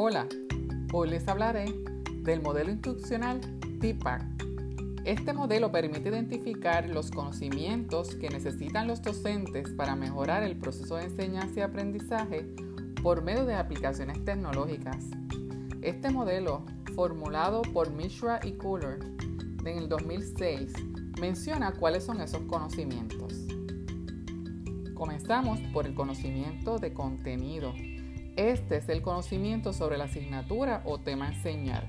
Hola, hoy les hablaré del modelo instruccional TIPAC. Este modelo permite identificar los conocimientos que necesitan los docentes para mejorar el proceso de enseñanza y aprendizaje por medio de aplicaciones tecnológicas. Este modelo, formulado por Mishra y Cooler en el 2006, menciona cuáles son esos conocimientos. Comenzamos por el conocimiento de contenido. Este es el conocimiento sobre la asignatura o tema a enseñar.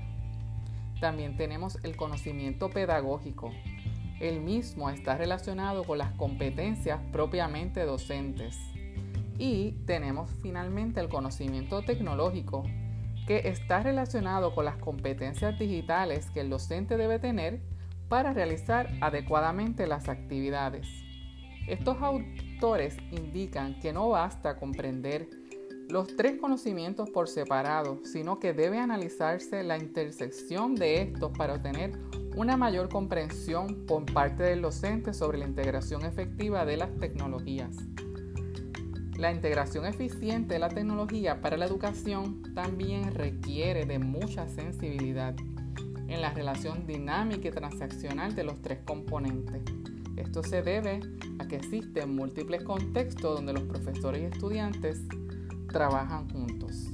También tenemos el conocimiento pedagógico. El mismo está relacionado con las competencias propiamente docentes. Y tenemos finalmente el conocimiento tecnológico, que está relacionado con las competencias digitales que el docente debe tener para realizar adecuadamente las actividades. Estos autores indican que no basta comprender los tres conocimientos por separado, sino que debe analizarse la intersección de estos para obtener una mayor comprensión por parte del docente sobre la integración efectiva de las tecnologías. La integración eficiente de la tecnología para la educación también requiere de mucha sensibilidad en la relación dinámica y transaccional de los tres componentes. Esto se debe a que existen múltiples contextos donde los profesores y estudiantes trabajan juntos.